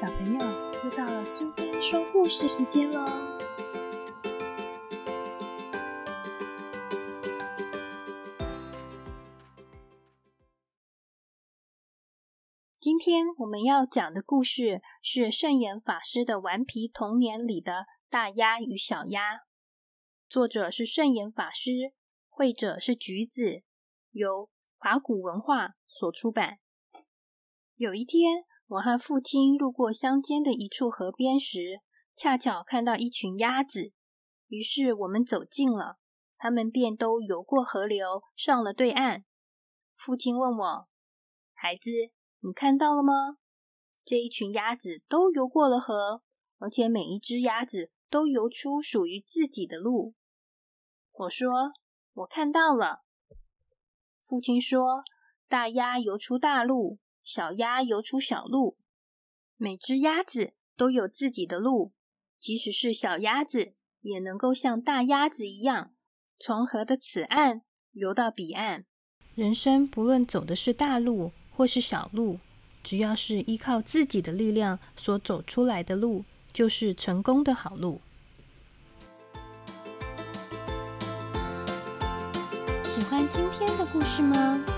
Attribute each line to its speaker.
Speaker 1: 小朋友，又到了苏菲说故事时间喽！今天我们要讲的故事是圣严法师的《顽皮童年》里的《大鸭与小鸭》，作者是圣严法师，绘者是橘子，由华古文化所出版。有一天，我和父亲路过乡间的一处河边时，恰巧看到一群鸭子。于是我们走近了，它们便都游过河流，上了对岸。父亲问我：“孩子，你看到了吗？这一群鸭子都游过了河，而且每一只鸭子都游出属于自己的路。”我说：“我看到了。”父亲说：“大鸭游出大路。”小鸭游出小路，每只鸭子都有自己的路，即使是小鸭子，也能够像大鸭子一样，从河的此岸游到彼岸。人生不论走的是大路或是小路，只要是依靠自己的力量所走出来的路，就是成功的好路。喜欢今天的故事吗？